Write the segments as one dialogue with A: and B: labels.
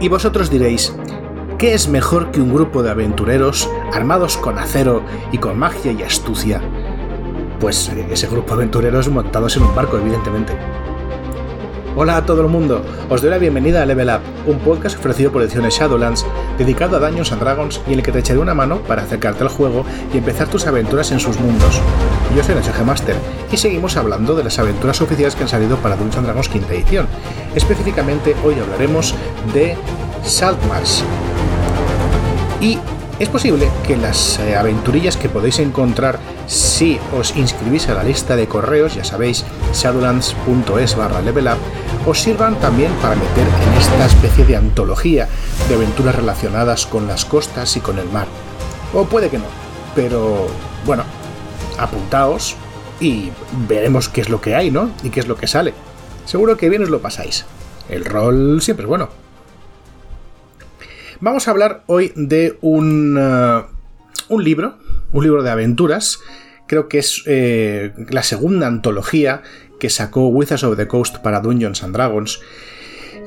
A: Y vosotros diréis, ¿qué es mejor que un grupo de aventureros armados con acero y con magia y astucia? Pues eh, ese grupo de aventureros montados en un barco, evidentemente. Hola a todo el mundo, os doy la bienvenida a Level Up, un podcast ofrecido por Ediciones Shadowlands, dedicado a Dungeons and Dragons y en el que te echaré una mano para acercarte al juego y empezar tus aventuras en sus mundos. Yo soy NSG Master y seguimos hablando de las aventuras oficiales que han salido para Dungeons and Dragons quinta edición. Específicamente hoy hablaremos de Saltmarsh. Y es posible que las eh, aventurillas que podéis encontrar si os inscribís a la lista de correos, ya sabéis, shadowlands.es barra level up, os sirvan también para meter en esta especie de antología de aventuras relacionadas con las costas y con el mar. O puede que no, pero bueno, apuntaos y veremos qué es lo que hay, ¿no? Y qué es lo que sale. Seguro que bien os lo pasáis. El rol siempre es bueno. Vamos a hablar hoy de un, uh, un libro, un libro de aventuras. Creo que es eh, la segunda antología que sacó Wizards of the Coast para Dungeons and Dragons.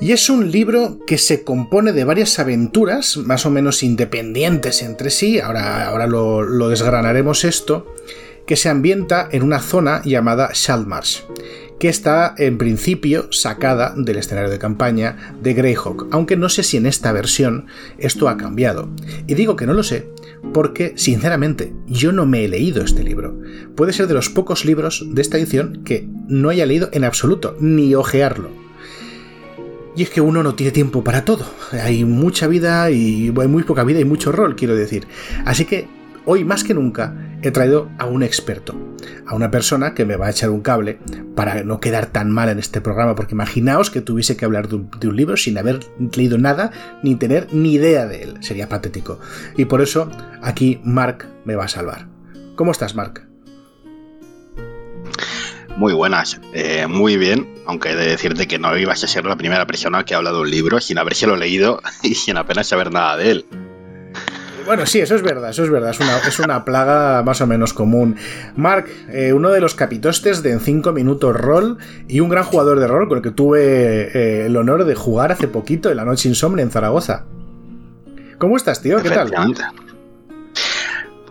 A: Y es un libro que se compone de varias aventuras, más o menos independientes entre sí, ahora, ahora lo, lo desgranaremos esto, que se ambienta en una zona llamada Shaldmarsh que está en principio sacada del escenario de campaña de Greyhawk, aunque no sé si en esta versión esto ha cambiado. Y digo que no lo sé porque, sinceramente, yo no me he leído este libro. Puede ser de los pocos libros de esta edición que no haya leído en absoluto, ni ojearlo. Y es que uno no tiene tiempo para todo. Hay mucha vida y muy poca vida y mucho rol, quiero decir. Así que hoy más que nunca he traído a un experto, a una persona que me va a echar un cable para no quedar tan mal en este programa, porque imaginaos que tuviese que hablar de un, libro sin haber leído nada ni tener ni idea de él, sería patético. Y por eso aquí Mark me va a salvar. ¿Cómo estás, Mark?
B: Muy buenas, eh, muy bien, aunque he de decirte que no ibas a ser la primera persona que habla de un libro sin habérselo leído y sin apenas saber nada de él.
A: Bueno, sí, eso es verdad, eso es verdad, es una, es una plaga más o menos común. Mark, eh, uno de los capitostes de En 5 Minutos Roll y un gran jugador de rol con el que tuve eh, el honor de jugar hace poquito en la Noche Insomne en Zaragoza. ¿Cómo estás, tío? ¿Qué tal?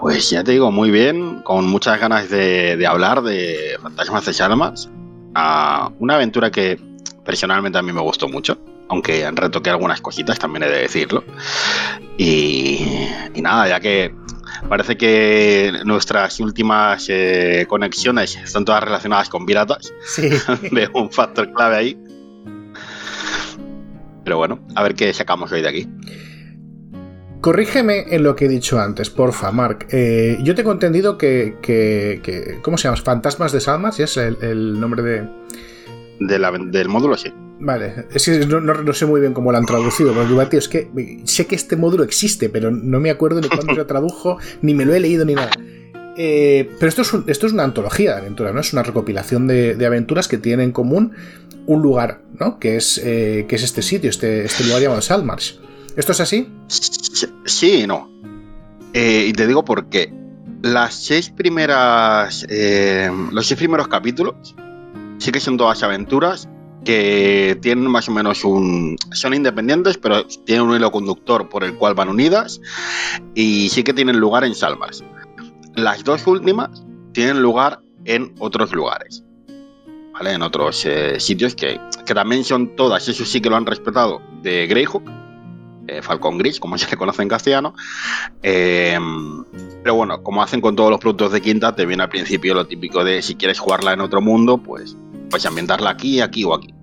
B: Pues ya te digo, muy bien, con muchas ganas de, hablar de Fantasmas de Shalmas. Uh, una aventura que personalmente a mí me gustó mucho aunque retoqué algunas cositas, también he de decirlo. Y, y nada, ya que parece que nuestras últimas eh, conexiones están todas relacionadas con piratas,
A: sí.
B: veo un factor clave ahí. Pero bueno, a ver qué sacamos hoy de aquí.
A: Corrígeme en lo que he dicho antes, porfa, Mark. Eh, yo tengo entendido que, que, que, ¿Cómo se llama? Fantasmas de Salmas, ¿es el, el nombre de...?
B: de la, del módulo, sí.
A: Vale, es que no, no, no, sé muy bien cómo lo han traducido, pero digo, tío, es que sé que este módulo existe, pero no me acuerdo ni cuándo se tradujo, ni me lo he leído, ni nada. Eh, pero esto es, un, esto es una antología de aventuras, ¿no? Es una recopilación de, de, aventuras que tienen en común un lugar, ¿no? Que es, eh, que es este sitio, este, este lugar llamado Salmarsh. ¿Esto es así?
B: Sí y no. Eh, y te digo por qué. Las seis primeras. Eh, los seis primeros capítulos sí que son todas aventuras que tienen más o menos un... son independientes, pero tienen un hilo conductor por el cual van unidas y sí que tienen lugar en Salmas. Las dos últimas tienen lugar en otros lugares, ¿vale? En otros eh, sitios que, que, también son todas, eso sí que lo han respetado, de Greyhook, eh, Falcon Gris, como se le conoce en castellano. Eh, pero bueno, como hacen con todos los productos de quinta, te viene al principio lo típico de si quieres jugarla en otro mundo, pues pues ambientarla aquí, aquí o aquí.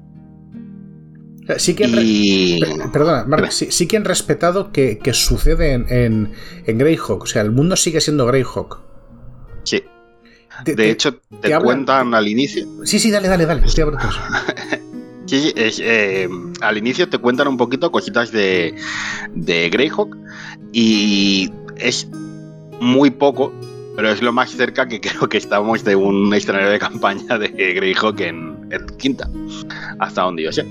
A: Sí que han, y... Perdona, Mark, sí, sí, que han respetado que, que sucede en, en, en, Greyhawk. O sea, el mundo sigue siendo Greyhawk.
B: Sí. De, de hecho, te, te cuentan hablan... al inicio.
A: Sí, sí, dale, dale, dale. Estoy
B: sí, sí, es, eh, al inicio te cuentan un poquito cositas de, de Greyhawk y es muy poco pero es lo más cerca que creo que estamos de un escenario de campaña de Greyhawk en, en Quinta, hasta donde yo sé.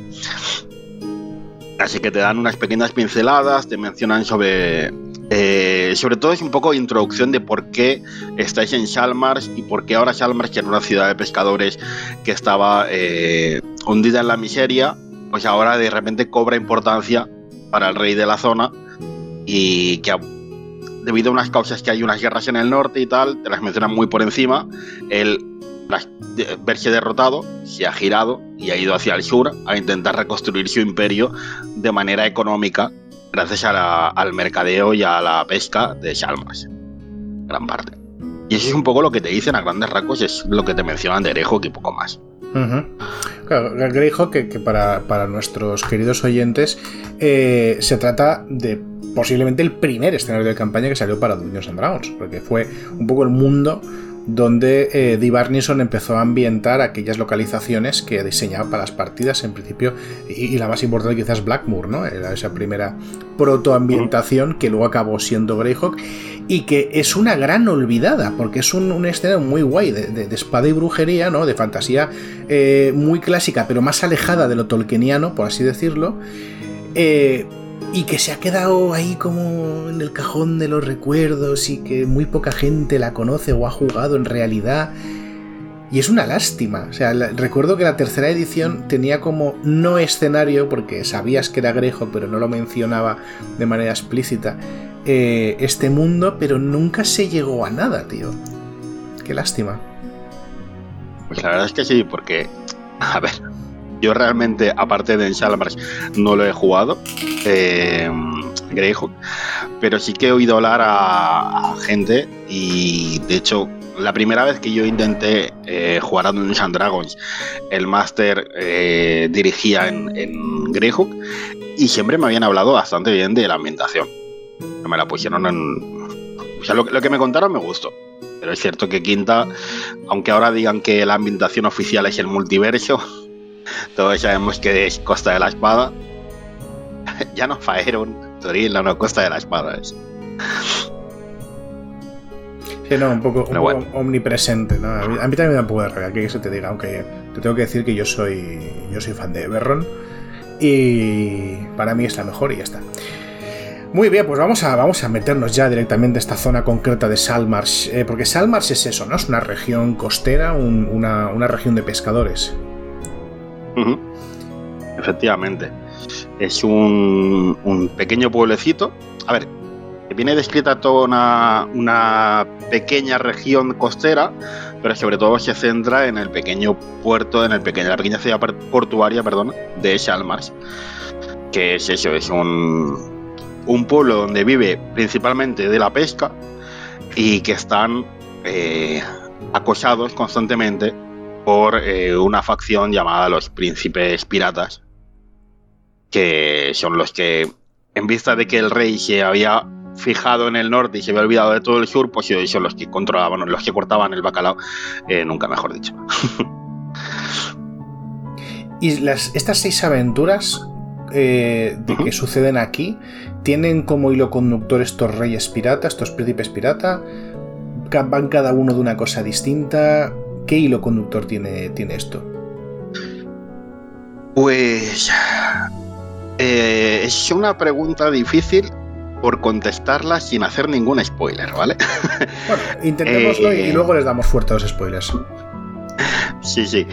B: Así que te dan unas pequeñas pinceladas, te mencionan sobre. Eh, sobre todo es un poco introducción de por qué estáis en Shalmars y por qué ahora Shalmars, que era una ciudad de pescadores que estaba eh, hundida en la miseria, pues ahora de repente cobra importancia para el rey de la zona y que debido a unas causas que hay unas guerras en el norte y tal, te las mencionan muy por encima, él verse derrotado se ha girado y ha ido hacia el sur a intentar reconstruir su imperio de manera económica gracias al mercadeo y a la pesca de Shalmas, gran parte. Y eso es un poco lo que te dicen a grandes rasgos, es lo que te mencionan de Greyhawk y poco más.
A: Claro, Greyhawk, que, que para, para, nuestros queridos oyentes, eh, se trata de posiblemente el primer escenario de campaña que salió para Dungeons and Dragons, porque fue un poco el mundo donde eh, Dee Barnison empezó a ambientar aquellas localizaciones que diseñaba para las partidas en principio y, la más importante quizás Blackmoor, ¿no? Era esa primera protoambientación que luego acabó siendo Greyhawk y que es una gran olvidada porque es un, un escenario muy guay de, espada y brujería, ¿no? De fantasía eh, muy clásica pero más alejada de lo tolkieniano, por así decirlo. Eh, y que se ha quedado ahí como en el cajón de los recuerdos y que muy poca gente la conoce o ha jugado en realidad. Y es una lástima. O sea, recuerdo que la tercera edición tenía como no escenario, porque sabías que era Grejo, pero no lo mencionaba de manera explícita, eh, este mundo, pero nunca se llegó a nada, tío. Qué lástima.
B: Pues la verdad es que sí, porque, a ver, yo realmente, aparte de Ensalmars, no lo he jugado, eh, pero sí que he oído hablar a, gente y de hecho la primera vez que yo intenté eh, jugar a Dungeons Dragons, el máster eh, dirigía en, en y siempre me habían hablado bastante bien de la ambientación. Me la pusieron en... O sea, lo, lo que me contaron me gustó. Pero es cierto que Quinta, aunque ahora digan que la ambientación oficial es el multiverso, todos sabemos que es Costa de la Espada. ya no Faerun, Toril, no, Costa de la Espada es.
A: Sí, no, un poco, omnipresente, ¿no? A mí, también me da un poco de rabia que se te diga, aunque te tengo que decir que yo soy yo soy fan de Berron y para mí es la mejor y ya está. Muy bien, pues vamos a, vamos a meternos ya directamente a esta zona concreta de Salmars, eh, porque Salmars es eso, ¿no? Es una región costera, una, una región de pescadores.
B: Efectivamente. Es un, pequeño pueblecito. A ver, viene descrita toda una, pequeña región costera, pero sobre todo se centra en el pequeño puerto, en el pequeño, la pequeña ciudad portuaria perdón, de Shalmars. Que es eso, es un, un pueblo donde vive principalmente de la pesca y que están eh, acosados constantemente por eh, una facción llamada los príncipes piratas, que son los que, en vista de que el rey se había fijado en el norte y se había olvidado de todo el sur, pues son los que controlaban, los que cortaban el bacalao, eh, nunca mejor dicho.
A: y las, estas seis aventuras eh, de que suceden aquí tienen como hilo conductor estos reyes piratas, estos príncipes pirata, van cada uno de una cosa distinta, ¿Qué hilo conductor tiene, tiene esto?
B: Pues eh, es una pregunta difícil por contestarla sin hacer ningún spoiler, ¿vale?
A: Bueno, intentémoslo y eh, luego les damos fuerte a los spoilers.
B: Sí, sí.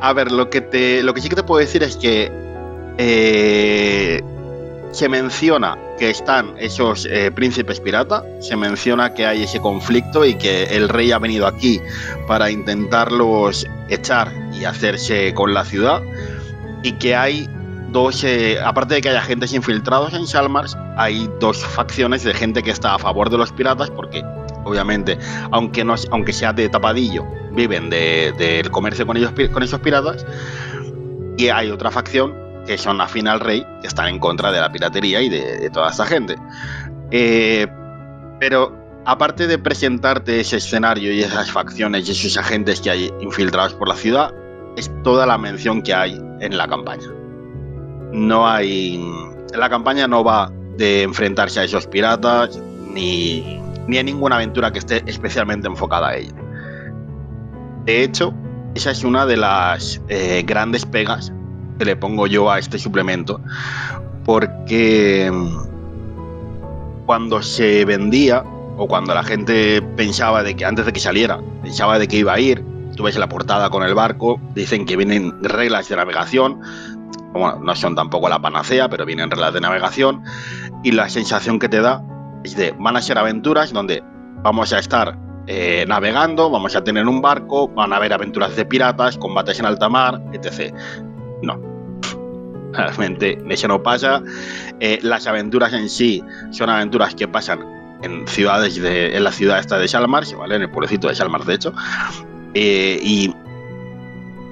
B: A ver, lo que te, lo que sí que te puedo decir es que eh, se menciona que están esos eh, príncipes pirata, se menciona que hay ese conflicto y que el rey ha venido aquí para intentarlos echar y hacerse con la ciudad. Y que hay dos, eh, aparte de que haya agentes infiltrados en Shalmars, hay dos facciones de gente que está a favor de los piratas porque obviamente, aunque, no, aunque sea de tapadillo, viven del comercio con, ellos, con esos piratas. Y hay otra facción que son afín al rey, están en contra de la piratería y de, toda esta gente. Eh, pero aparte de presentarte ese escenario y esas facciones y esos agentes que hay infiltrados por la ciudad, es toda la mención que hay en la campaña. No hay. La campaña no va de enfrentarse a esos piratas ni, ni a ninguna aventura que esté especialmente enfocada a ello. De hecho, esa es una de las eh, grandes pegas que le pongo yo a este suplemento, porque mm, cuando se vendía o cuando la gente pensaba de que antes de que saliera, pensaba de que iba a ir, tú ves la portada con el barco, dicen que vienen reglas de navegación, bueno, no son tampoco la panacea, pero vienen reglas de navegación. Y la sensación que te da es de, van a ser aventuras donde vamos a estar eh, navegando, vamos a tener un barco, van a haber aventuras de piratas, combates en alta mar, etc. No. Realmente eso no pasa. Eh, las aventuras en sí son aventuras que pasan en ciudades de, en la ciudad esta de Shalmars, ¿vale? En el pueblecito de Shalmars, de hecho. Eh, y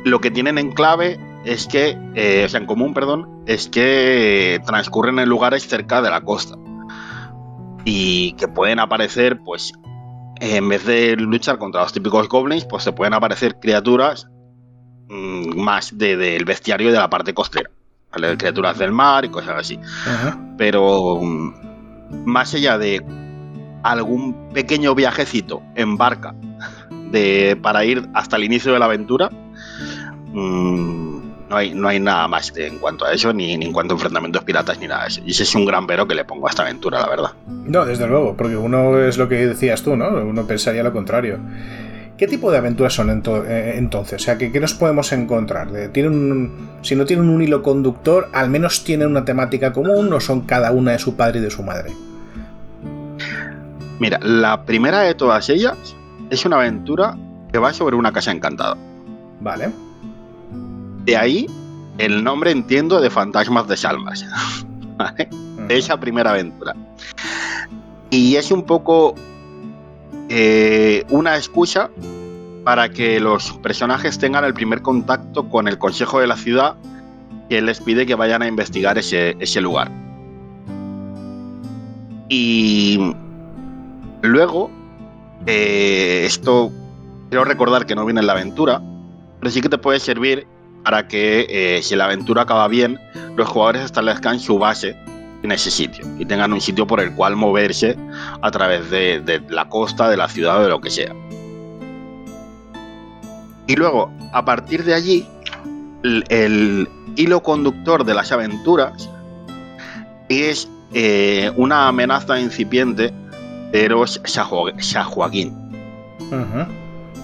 B: lo que tienen en clave es que, o sea, en común, perdón, es que transcurren en lugares cerca de la costa. Y que pueden aparecer, pues, en vez de luchar contra los típicos goblins, pues se pueden aparecer criaturas mm, más del bestiario de la parte costera. Criaturas del mar y cosas así. Pero mm, más allá de algún pequeño viajecito en barca de, para ir hasta el inicio de la aventura, mmm, no hay, no hay nada más en cuanto a eso, ni, en cuanto a enfrentamientos piratas, ni nada de eso. Y ese es un gran pero que le pongo a esta aventura, la verdad.
A: No, desde luego, porque uno es lo que decías tú, ¿no? Uno pensaría lo contrario. ¿Qué tipo de aventuras son eh, entonces? O sea, ¿qué, nos podemos encontrar? ¿Tienen si no tienen un hilo conductor, al menos tienen una temática común o son cada una de su padre y de su madre?
B: Mira, la primera de todas ellas es una aventura que va sobre una casa encantada.
A: Vale.
B: De ahí el nombre, entiendo, de Fantasmas de Salmas. Esa primera aventura. Y es un poco eh, una excusa para que los personajes tengan el primer contacto con el consejo de la ciudad que les pide que vayan a investigar ese, lugar. Y luego, eh, esto quiero recordar que no viene en la aventura, pero sí que te puede servir para que eh, si la aventura acaba bien, los jugadores establezcan su base en ese sitio y tengan un sitio por el cual moverse a través de, la costa, de la ciudad o de lo que sea. Y luego, a partir de allí, el, hilo conductor de las aventuras es eh, una amenaza incipiente de los Shahuagin.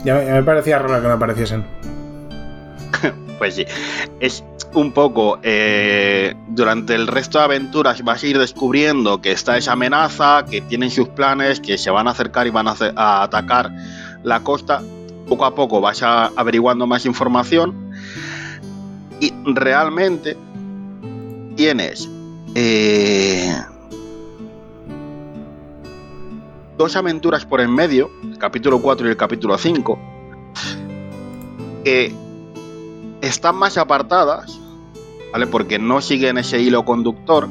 A: ya, me, parecía raro que no apareciesen.
B: pues sí. Es un poco. Eh, durante el resto de aventuras vas a ir descubriendo que está esa amenaza, que tienen sus planes, que se van a acercar y van a, atacar la costa. Poco a poco vas averiguando más información. Y realmente tienes. Eh, dos aventuras por en medio, el capítulo 4 y el capítulo 5, que están más apartadas, ¿vale? Porque no siguen ese hilo conductor,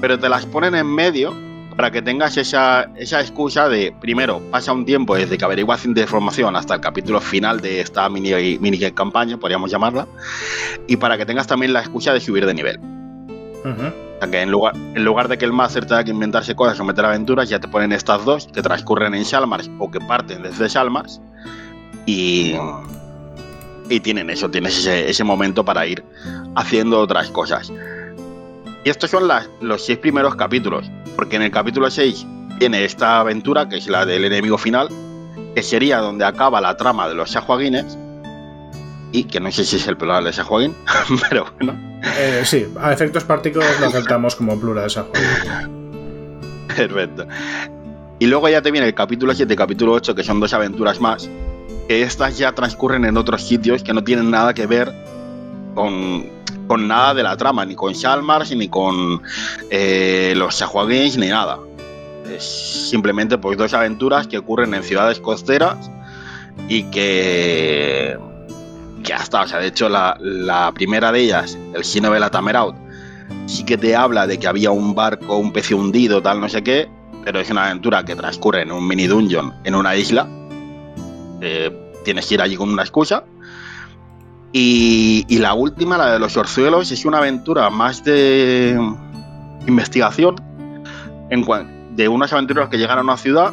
B: pero te las ponen en medio para que tengas esa, esa excusa de, primero, pasa un tiempo desde que averiguas de información hasta el capítulo final de esta mini, mini campaña, podríamos llamarla, y para que tengas también la excusa de subir de nivel. O sea que en lugar, en lugar de que el máster tenga que inventarse cosas o meter aventuras, ya te ponen estas dos que transcurren en Shalmars o que parten desde Shalmars y, y tienen eso, tienes ese, momento para ir haciendo otras cosas. Y estos son los seis primeros capítulos, porque en el capítulo 6 viene esta aventura, que es la del enemigo final, que sería donde acaba la trama de los Shahuagines, y que no sé si es el plural de Shahuagin, pero bueno.
A: Eh, sí, a efectos prácticos lo aceptamos como plural de Shahuagin.
B: Perfecto. Y luego ya te viene el capítulo 7 y capítulo 8, que son dos aventuras más, que estas ya transcurren en otros sitios que no tienen nada que ver con, con nada de la trama, ni con Shalmars, ni con eh, los Shahuagins, ni nada. Es simplemente pues dos aventuras que ocurren en ciudades costeras y que, que hasta, o sea, de hecho la, la primera de ellas, el Shinobe Tameraut, sí que te habla de que había un barco, un pez hundido, tal, no sé qué, pero es una aventura que transcurre en un mini dungeon en una isla eh, tienes que ir allí con una excusa. Y, la última, la de los orzuelos, es una aventura más de investigación en, de unos aventureros que llegan a una ciudad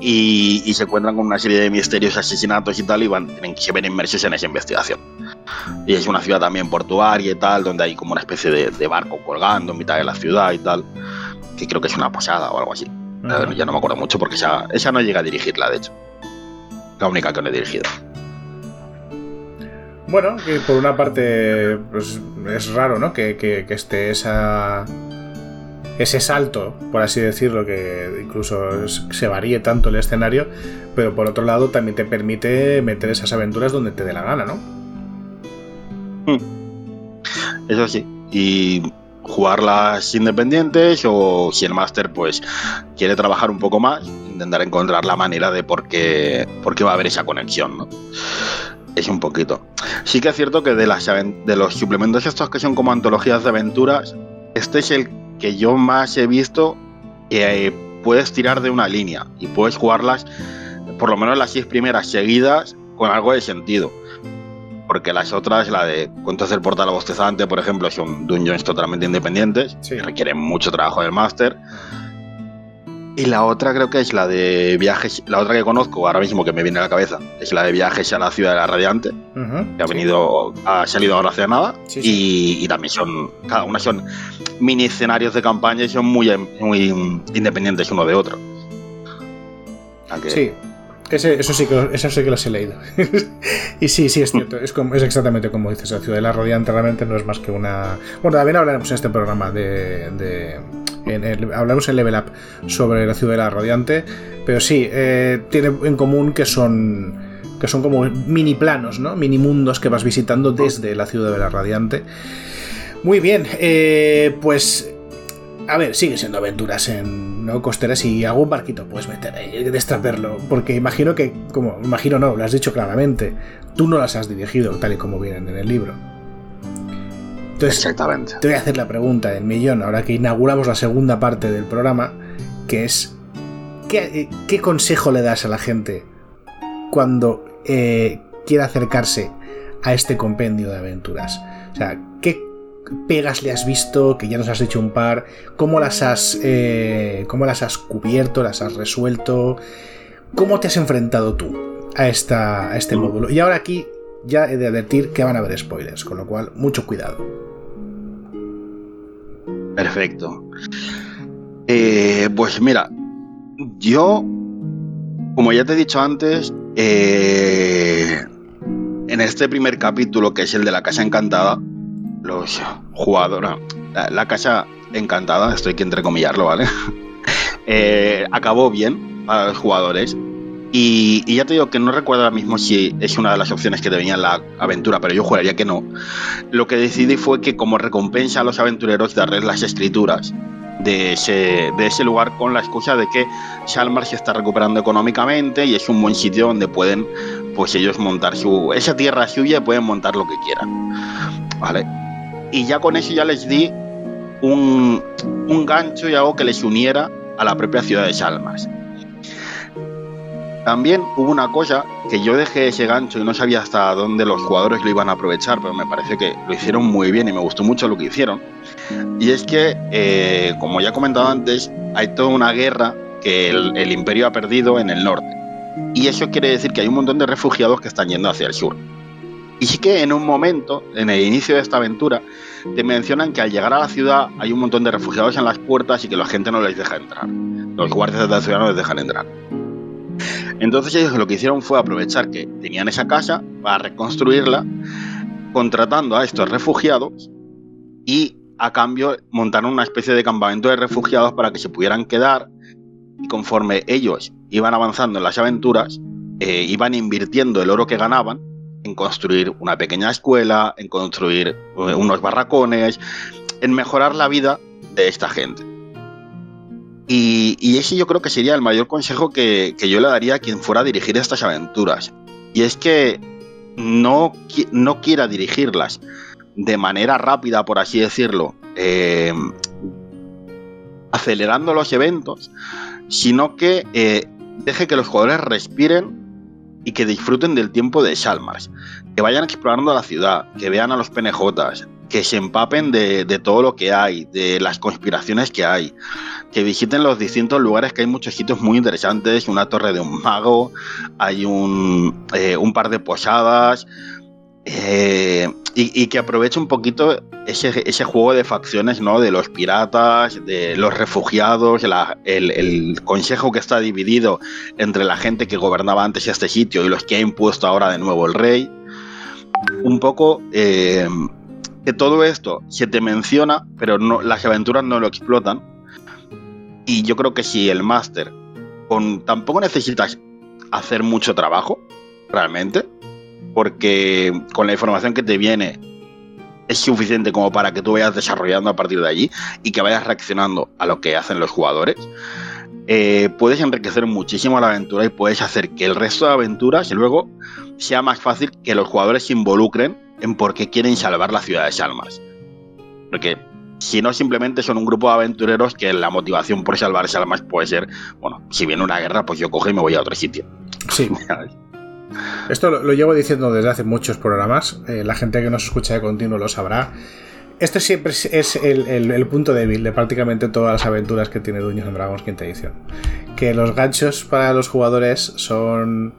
B: y, se encuentran con una serie de misterios, asesinatos y tal, y van, tienen que se ven inmersos en esa investigación. Y es una ciudad también portuaria y tal, donde hay como una especie de, barco colgando en mitad de la ciudad y tal, que creo que es una posada o algo así. Ya no me acuerdo mucho porque esa, esa no llega a dirigirla, de hecho la única que le he dirigido.
A: Bueno, que por una parte pues, es raro, ¿no? Que, que, que esté esa ese salto, por así decirlo, que incluso se varíe tanto el escenario, pero por otro lado también te permite meter esas aventuras donde te dé la gana, ¿no?
B: Hmm. Eso sí. Y jugarlas independientes o si el máster pues quiere trabajar un poco más, intentar encontrar la manera de por qué, por qué va a haber esa conexión, ¿no? Es un poquito. Sí que es cierto que de, las, de los suplementos estos que son como antologías de aventuras, este es el que yo más he visto que eh, puedes tirar de una línea y puedes jugarlas, por lo menos las seis primeras seguidas, con algo de sentido. Porque las otras, la de Cuentos del Portal Bostezante, por ejemplo, son dungeons totalmente independientes, que requieren mucho trabajo del máster. Y la otra creo que es la de viajes, la otra que conozco ahora mismo que me viene a la cabeza, es la de viajes a la ciudad de la Radiante, que ha venido, ha salido ahora hace nada, y, también son, cada una son mini escenarios de campaña y son muy, muy independientes uno de otro.
A: Sí, eso, sí que, eso sí que los he leído. y sí, sí, es cierto. Es, es, exactamente como dices. La ciudad de la Radiante realmente no es más que una. Bueno, también hablaremos en este programa de. Hablamos en Level Up sobre la ciudad de la Radiante. Pero sí, eh, tiene en común que son. Que son como mini planos, ¿no? Mini mundos que vas visitando desde la ciudad de la Radiante. Muy bien, eh, pues a ver, sigue siendo aventuras en ¿no? costeras y algún barquito puedes meter ahí, destraperlo. Porque imagino que, como, imagino no, lo has dicho claramente, tú no las has dirigido tal y como vienen en el libro. Entonces,
B: Exactamente.
A: te voy a hacer la pregunta del millón, ahora que inauguramos la segunda parte del programa, que es, ¿qué, consejo le das a la gente cuando eh, quiera acercarse a este compendio de aventuras? O sea, ¿qué pegas le has visto, que ya nos has hecho un par, cómo las has, eh, cómo las has cubierto, las has resuelto, cómo te has enfrentado tú a, esta, a este mm. módulo. Y ahora aquí ya he de advertir que van a haber spoilers, con lo cual mucho cuidado.
B: Perfecto. Eh, pues mira, yo, como ya te he dicho antes, eh, en este primer capítulo, que es el de la Casa Encantada, los jugadores, la, casa encantada, estoy que entrecomillarlo, ¿vale? Eh, acabó bien para los jugadores. Y, ya te digo que no recuerdo ahora mismo si es una de las opciones que te venía en la aventura, pero yo juraría que no. Lo que decidí fue que como recompensa a los aventureros darles las escrituras de ese, de ese lugar con la excusa de que Shalmar se está recuperando económicamente y es un buen sitio donde pueden pues ellos montar su esa tierra suya y pueden montar lo que quieran. ¿Vale? y ya con eso ya les di un, gancho y algo que les uniera a la propia ciudad de Salmas. También hubo una cosa que yo dejé ese gancho y no sabía hasta dónde los jugadores lo iban a aprovechar, pero me parece que lo hicieron muy bien y me gustó mucho lo que hicieron. Y es que, eh, como ya he comentado antes, hay toda una guerra que el imperio ha perdido en el norte. Y eso quiere decir que hay un montón de refugiados que están yendo hacia el sur. Y sí que en un momento, en el inicio de esta aventura, te mencionan que al llegar a la ciudad hay un montón de refugiados en las puertas y que la gente no les deja entrar. Los guardias de la ciudad no les dejan entrar. Entonces ellos lo que hicieron fue aprovechar que tenían esa casa para reconstruirla, contratando a estos refugiados y a cambio montaron una especie de campamento de refugiados para que se pudieran quedar y conforme ellos iban avanzando en las aventuras, eh, iban invirtiendo el oro que ganaban en construir una pequeña escuela, en construir eh, unos barracones, en mejorar la vida de esta gente. Y, ese yo creo que sería el mayor consejo que, yo le daría a quien fuera a dirigir estas aventuras. Y es que no, no quiera dirigirlas de manera rápida, por así decirlo, eh, acelerando los eventos, sino que eh, deje que los jugadores respiren y que disfruten del tiempo de Shalmars, que vayan explorando la ciudad, que vean a los PNJs, que se empapen de, todo lo que hay, de las conspiraciones que hay, que visiten los distintos lugares, que hay muchos sitios muy interesantes, una torre de un mago, hay un, eh, un par de posadas, eh, y, que aproveche un poquito ese, juego de facciones, ¿no? De los piratas, de los refugiados, el, consejo que está dividido entre la gente que gobernaba antes este sitio y los que ha impuesto ahora de nuevo el rey. un poco eh, que todo esto se te menciona, pero no, las aventuras no lo explotan. Y yo creo que si el máster, con, tampoco necesitas hacer mucho trabajo, realmente, porque con la información que te viene es suficiente como para que tú vayas desarrollando a partir de allí y que vayas reaccionando a lo que hacen los jugadores. Eh, puedes enriquecer muchísimo la aventura y puedes hacer que el resto de aventuras luego sea más fácil que los jugadores se involucren en por qué quieren salvar la ciudad de Salmas. Porque si no, simplemente son un grupo de aventureros que la motivación por salvar Salmas puede ser, bueno, si viene una guerra, pues yo cojo y me voy a otro sitio.
A: Sí. Esto lo, llevo diciendo desde hace muchos programas. Eh, la gente que nos escucha de continuo lo sabrá. Este siempre es el, punto débil de prácticamente todas las aventuras que tiene Dungeons and Dragons quinta edición. Que los ganchos para los jugadores son.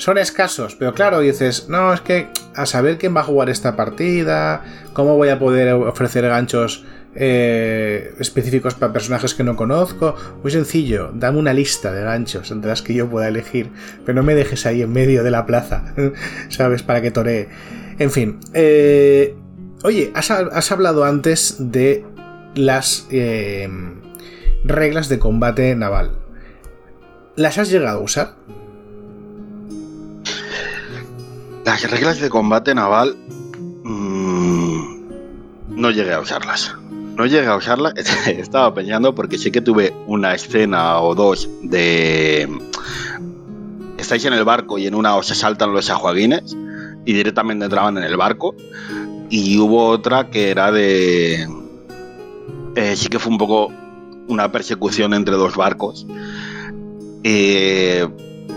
A: Son escasos, pero claro, dices, no, es que a saber quién va a jugar esta partida, cómo voy a poder ofrecer ganchos eh, específicos para personajes que no conozco. Muy sencillo, dame una lista de ganchos entre las que yo pueda elegir, pero no me dejes ahí en medio de la plaza, ¿sabes? Para que toree. En fin, eh, oye, has, hablado antes de las eh, reglas de combate naval. ¿Las has llegado a usar?
B: Las reglas de combate naval mmm, no llegué a usarlas no llegué a usarla, estaba pensando porque sí que tuve una escena o dos de... Estáis en el barco y en una os saltan los ajuaguines y directamente entraban en el barco. Y hubo otra que era de... Eh, sí que fue un poco una persecución entre dos barcos. Eh,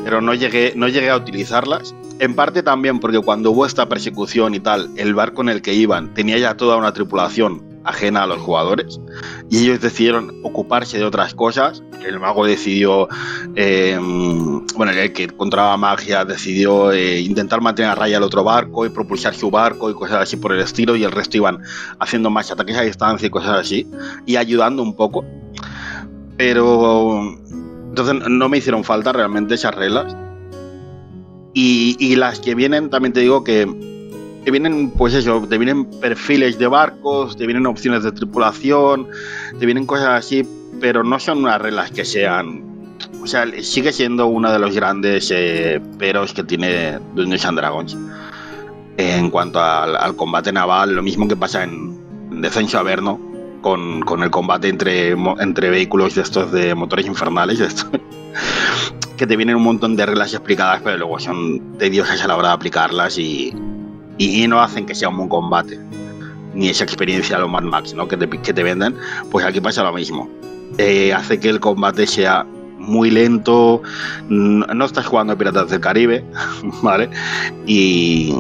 B: pero no llegué, no llegué a utilizarlas. En parte también porque cuando hubo esta persecución y tal, el barco en el que iban tenía ya toda una tripulación ajena a los jugadores y ellos decidieron ocuparse de otras cosas. El mago decidió, eh, bueno, el que encontraba magia decidió eh, intentar mantener a raya el otro barco y propulsar su barco y cosas así por el estilo y el resto iban haciendo más ataques a distancia y cosas así y ayudando un poco. Pero entonces no me hicieron falta realmente esas reglas. Y, las que vienen, también te digo que te vienen, pues eso, te vienen perfiles de barcos, te vienen opciones de tripulación, te vienen cosas así, pero no son unas reglas que sean. O sea, sigue siendo uno de los grandes eh, peros que tiene Dungeons and Dragons. En cuanto al, combate naval, lo mismo que pasa en, Descenso Averno, con, con el combate entre, entre vehículos de estos de motores infernales, de estos, que te vienen un montón de reglas explicadas, pero luego son tediosas a la hora de aplicarlas y, y, no hacen que sea un buen combate, ni esa experiencia a los Mad Max ¿no? que, te, que te venden, pues aquí pasa lo mismo. Eh, hace que el combate sea muy lento, no estás jugando a Piratas del Caribe, ¿vale? Y,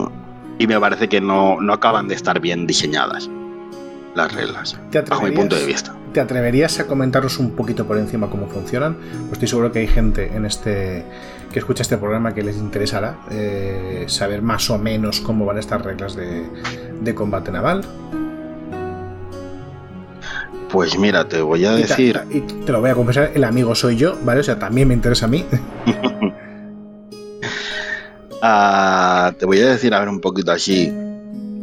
B: y me parece que no, no, acaban de estar bien diseñadas las reglas, bajo mi punto de vista.
A: ¿Te atreverías a comentaros un poquito por encima cómo funcionan? Pues estoy seguro que hay gente en este que escucha este programa que les interesará eh, saber más o menos cómo van estas reglas de, combate naval.
B: Pues mira, te voy a decir.
A: y te lo voy a confesar, el amigo soy yo, ¿vale? O sea, también me interesa a mí.
B: Ah, te voy a decir, a ver, un poquito así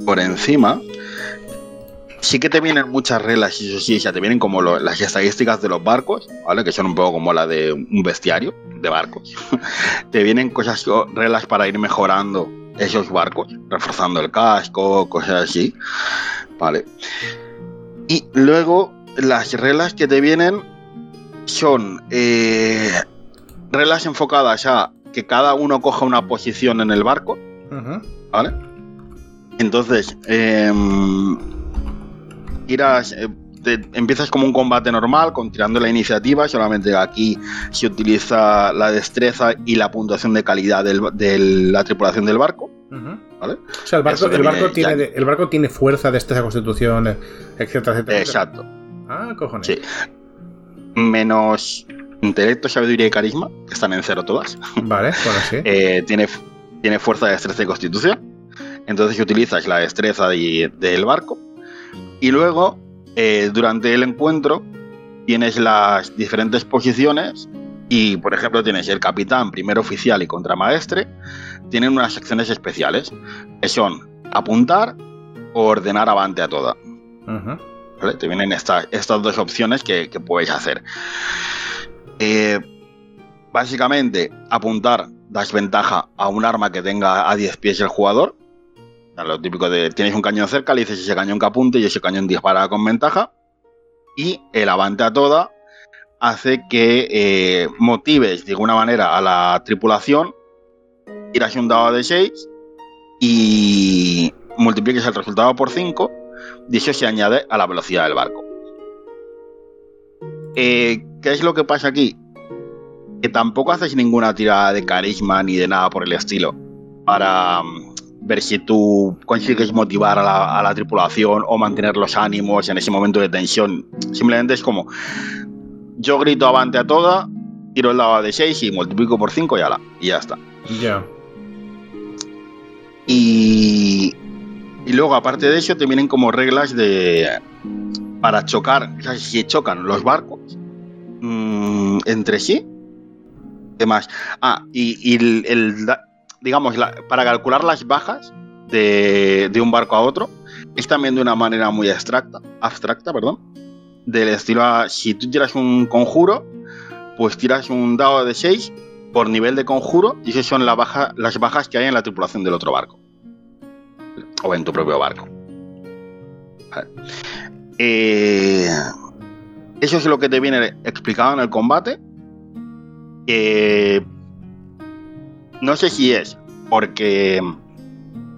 B: por encima sí que te vienen muchas reglas, y eso sí, ya te vienen como las estadísticas de los barcos, ¿vale? Que son un poco como la de un bestiario de barcos. te vienen cosas, reglas para ir mejorando esos barcos, reforzando el casco, cosas así, ¿vale? Y luego las reglas que te vienen son eh, reglas enfocadas a que cada uno coja una posición en el barco, ¿vale? Entonces, eh, eh, empiezas como un combate normal, con tirando la iniciativa, solamente aquí se utiliza la destreza y la puntuación de calidad de la tripulación del barco.
A: ¿vale? O sea, el barco, tiene, el barco tiene fuerza, destreza, constitución, etcétera, etcétera.
B: Exacto.
A: Ah, cojones.
B: Sí. Menos intelecto, sabiduría y carisma, que están en cero todas.
A: Vale, bueno, sí.
B: Eh, tiene, tiene fuerza, destreza y constitución. Entonces utilizas la destreza del barco y luego, eh, durante el encuentro, tienes las diferentes posiciones Y, por ejemplo, tienes el capitán, primer oficial y contramaestre, tienen unas secciones especiales, que son apuntar o ordenar avante a toda. Te vienen estas dos opciones que, puedes hacer. Eh, básicamente, apuntar das ventaja a un arma que tenga a 10 pies el jugador. Lo típico de tienes un cañón cerca, le dices ese cañón que apunte y ese cañón dispara con ventaja. Y el avante a toda hace que eh, motives de alguna manera a la tripulación, tiras un dado de 6 y multipliques el resultado por 5 y eso se añade a la velocidad del barco. Eh, ¿Qué es lo que pasa aquí? Que tampoco haces ninguna tirada de carisma ni de nada por el estilo para mm, ver si tú consigues motivar a la, tripulación o mantener los ánimos en ese momento de tensión. Simplemente es como, yo grito avante a toda, tiro el dado de 6 y multiplico por 5 y, ala, y ya está.
A: Ya.
B: Y, y luego, aparte de eso, te vienen como reglas de para chocar, o sea, si chocan los barcos mmm, entre sí. ¿Qué más? Ah, y, el, digamos, para calcular las bajas de, de, un barco a otro, es también de una manera muy abstracta, abstracta, perdón, del estilo, si tú tiras un conjuro, pues tiras un dado de 6 por nivel de conjuro y esas son la baja, las bajas que hay en la tripulación del otro barco. O en tu propio barco. Eh, eso es lo que te viene explicado en el combate. No sé si es porque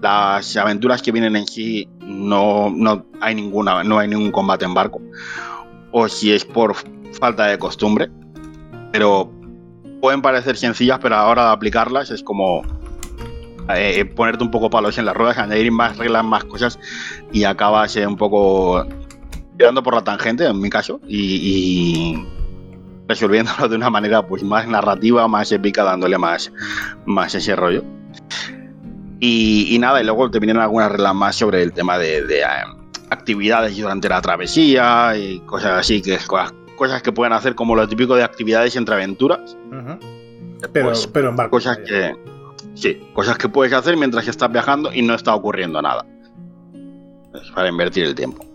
B: las aventuras que vienen en sí no, no hay ninguna, no hay ningún combate en barco o si es por falta de costumbre, pero pueden parecer sencillas, pero a la hora de aplicarlas es como eh, ponerte un poco palos en las ruedas, añadir más reglas, más cosas y acabas un poco tirando por la tangente, en mi caso, y, resolviéndolo de una manera pues más narrativa, más épica, dándole más, más ese rollo. Y, nada, y luego te vienen algunas reglas más sobre el tema de, eh, actividades durante la travesía y cosas así, que cosas, cosas que pueden hacer como lo típico de actividades entre aventuras.
A: pero, pues, pero en barco.
B: Cosas que, sí, cosas que puedes hacer mientras estás viajando y no está ocurriendo nada. Es para invertir el tiempo.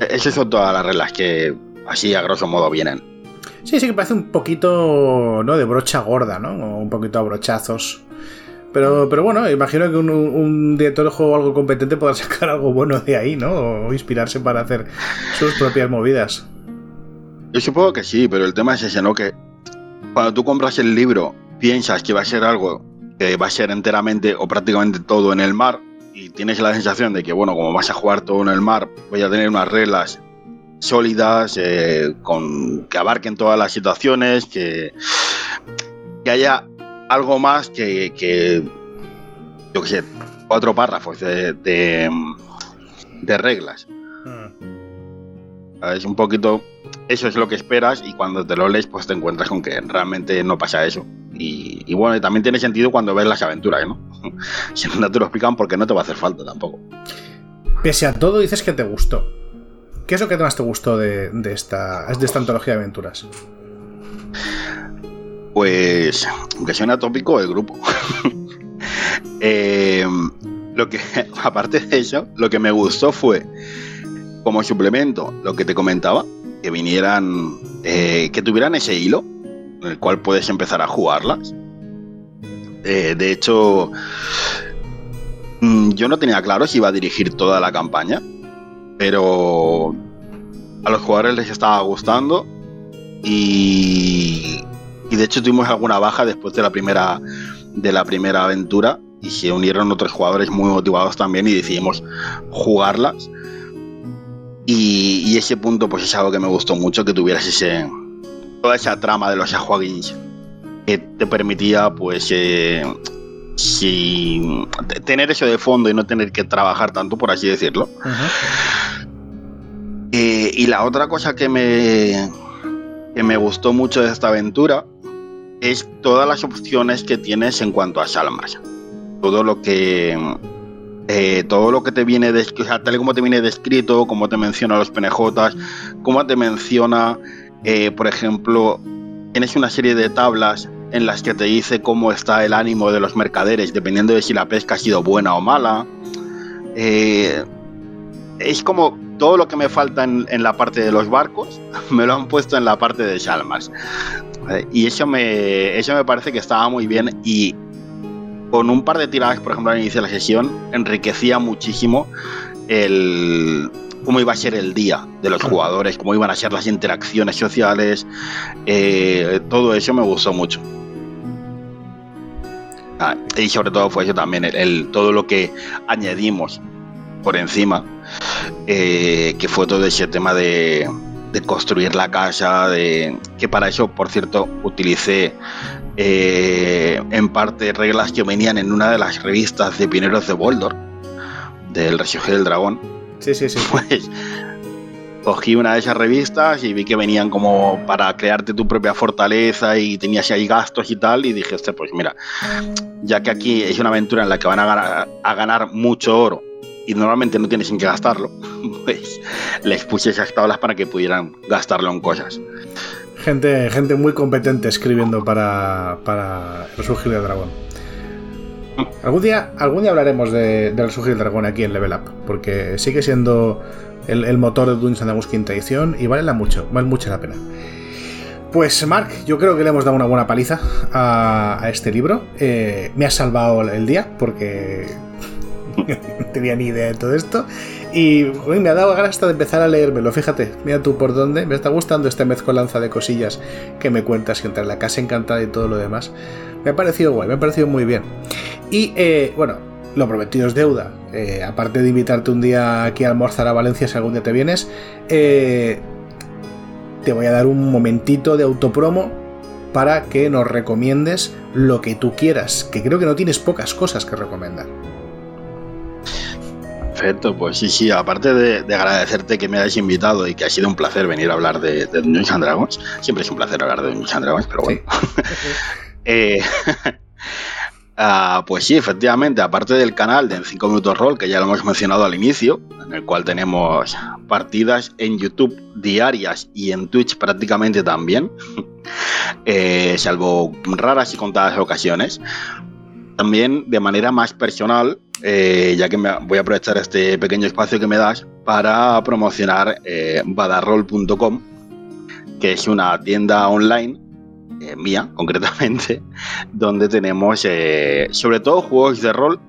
B: E-, esas son todas las reglas que así a grosso modo vienen.
A: Sí, sí que parece un poquito, ¿no? De brocha gorda, ¿no? Un poquito a brochazos. Pero, pero bueno, imagino que un, director de juego algo competente podrá sacar algo bueno de ahí, ¿no? O inspirarse para hacer sus propias movidas.
B: Yo supongo que sí, pero el tema es ese, ¿no? Que cuando tú compras el libro, piensas que va a ser algo que va a ser enteramente o prácticamente todo en el mar y tienes la sensación de que, bueno, como vas a jugar todo en el mar, voy a tener unas reglas sólidas, eh, con, que abarquen todas las situaciones, que, que haya algo más que, que yo qué sé, cuatro párrafos de, de, reglas. Hmm. Es un poquito, eso es lo que esperas y cuando te lo lees pues te encuentras con que realmente no pasa eso. Y, bueno, también tiene sentido cuando ves las aventuras, ¿no? si no te lo explican porque no te va a hacer falta tampoco.
A: Pese a todo dices que te gustó. ¿Qué es lo que más te gustó de, esta, de esta antología de aventuras?
B: Pues, aunque suena tópico, el grupo. Eh, lo que, aparte de eso, lo que me gustó fue, como suplemento, lo que te comentaba, que vinieran, eh, que tuvieran ese hilo, en el cual puedes empezar a jugarlas. Eh, de hecho, mm, yo no tenía claro si iba a dirigir toda la campaña, pero a los jugadores les estaba gustando y y de hecho tuvimos alguna baja después de la primera, de la primera aventura y se unieron otros jugadores muy motivados también y decidimos jugarlas. Y, ese punto pues es algo que me gustó mucho, que tuvieras ese, toda esa trama de los Ajuaguins que te permitía pues eh, tener eso de fondo y no tener que trabajar tanto, por así decirlo. Eh, y la otra cosa que me, que me gustó mucho de esta aventura es todas las opciones que tienes en cuanto a salmas. Todo lo que eh, todo lo que te viene de, tal y como te viene descrito, como te menciona los penejotas, como te menciona, eh, por ejemplo, tienes una serie de tablas en las que te dice cómo está el ánimo de los mercaderes, dependiendo de si la pesca ha sido buena o mala. Eh, es como todo lo que me falta en, la parte de los barcos, me lo han puesto en la parte de Chalmers. Eh, y eso me, eso me parece que estaba muy bien y con un par de tiradas, por ejemplo, al inicio de la sesión, enriquecía muchísimo el cómo iba a ser el día de los jugadores, cómo iban a ser las interacciones sociales, eh, todo eso me gustó mucho. Ah, y sobre todo fue eso también, el, todo lo que añadimos por encima, eh, que fue todo ese tema de, construir la casa, de que para eso, por cierto, utilicé eh, en parte reglas que venían en una de las revistas de pioneros de Boldor, del Resurgir del Dragón.
A: Sí, sí, sí.
B: Pues cogí una de esas revistas y vi que venían como para crearte tu propia fortaleza y tenías ahí gastos y tal y dije, pues mira, ya que aquí es una aventura en la que van a ganar, mucho oro y normalmente no tienes en qué gastarlo, pues les puse esas tablas para que pudieran gastarlo en cosas.
A: Gente, gente muy competente escribiendo para, para Resurgir del Dragón. Algún día, algún día hablaremos de, del Dragón aquí en Level Up, porque sigue siendo el, motor de Dungeons Dragons quinta edición y vale la mucho, vale mucho la pena. Pues Mark, yo creo que le hemos dado una buena paliza a, este libro. Eh, me ha salvado el día porque no tenía ni idea de todo esto. Y me ha dado ganas hasta de empezar a leérmelo. Fíjate, mira tú por dónde. Me está gustando esta mezcolanza de cosillas que me cuentas, que entre la casa encantada y todo lo demás. Me ha parecido guay, me ha parecido muy bien. Y eh, bueno, lo prometido es deuda. Eh, aparte de invitarte un día aquí a almorzar a Valencia si algún día te vienes, eh, te voy a dar un momentito de autopromo para que nos recomiendes lo que tú quieras, que creo que no tienes pocas cosas que recomendar.
B: Perfecto, pues sí, sí, aparte de, agradecerte que me hayas invitado y que ha sido un placer venir a hablar de, de Dungeons and Dragons, siempre es un placer hablar de Dungeons and Dragons, pero bueno. eh, Ah, pues sí, efectivamente, aparte del canal de En 5 Minutos Roll, que ya lo hemos mencionado al inicio, en el cual tenemos partidas en YouTube diarias y en Twitch prácticamente también, eh, salvo raras y contadas ocasiones. También de manera más personal, eh, ya que me voy a aprovechar este pequeño espacio que me das para promocionar eh, badarroll.com, que es una tienda online eh, mía concretamente, donde tenemos eh, sobre todo juegos de rol,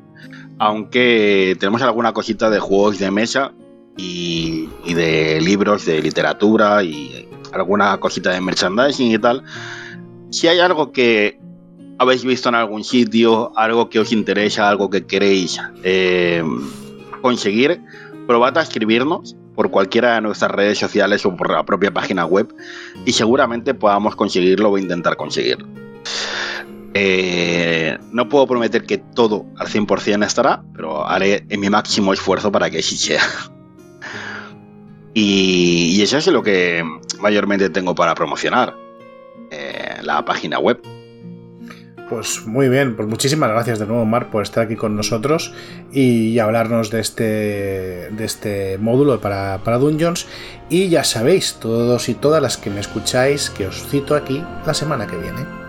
B: aunque tenemos alguna cosita de juegos de mesa y, de libros de literatura y alguna cosita de merchandising y tal. Si hay algo que habéis visto en algún sitio, algo que os interesa, algo que queréis eh, conseguir, probad a escribirnos por cualquiera de nuestras redes sociales o por la propia página web y seguramente podamos conseguirlo o intentar conseguirlo. Eh, no puedo prometer que todo al 100% estará, pero haré en mi máximo esfuerzo para que sí sea. Y, eso es lo que mayormente tengo para promocionar. Eh, la página web.
A: Pues muy bien, pues muchísimas gracias de nuevo, Mar, por estar aquí con nosotros y hablarnos de este, de este módulo para, para Dungeons. Y ya sabéis, todos y todas las que me escucháis, que os cito aquí la semana que viene.